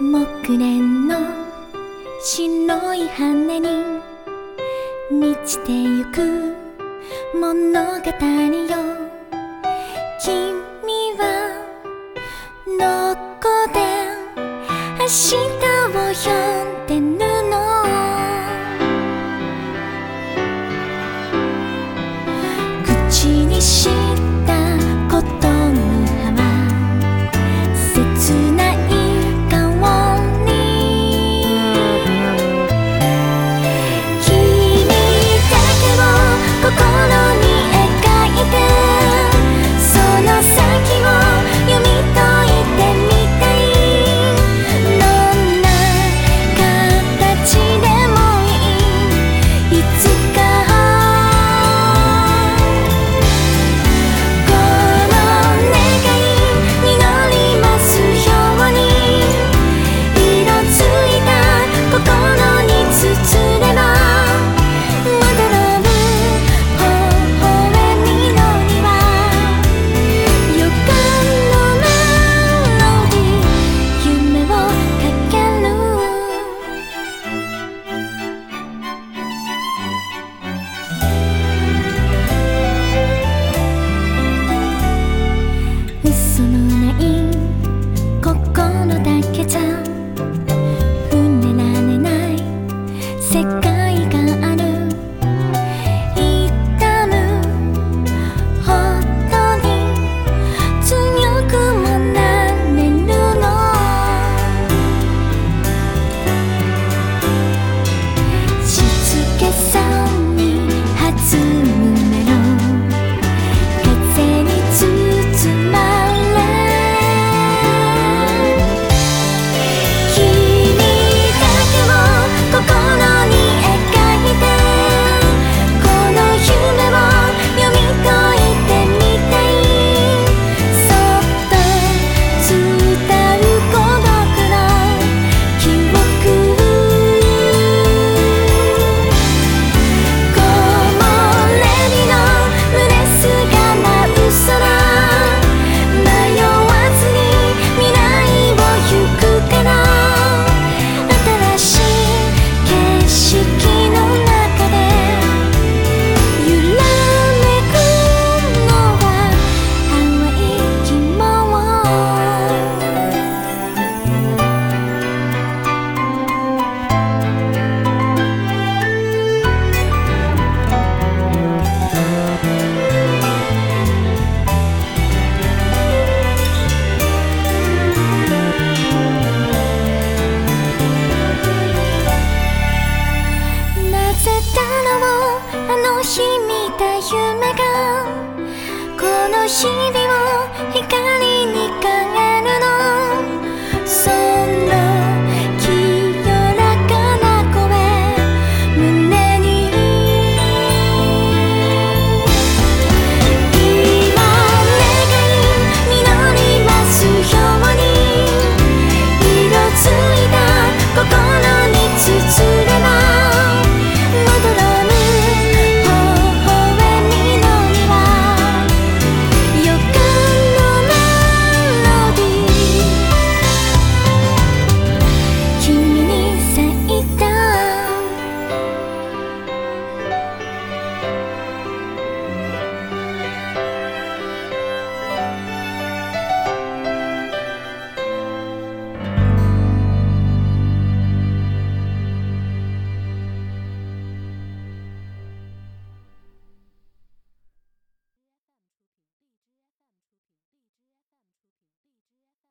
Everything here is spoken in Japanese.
木蓮の白い羽に満ちてゆく物語よ。君はどこで明日を呼んでね日々を光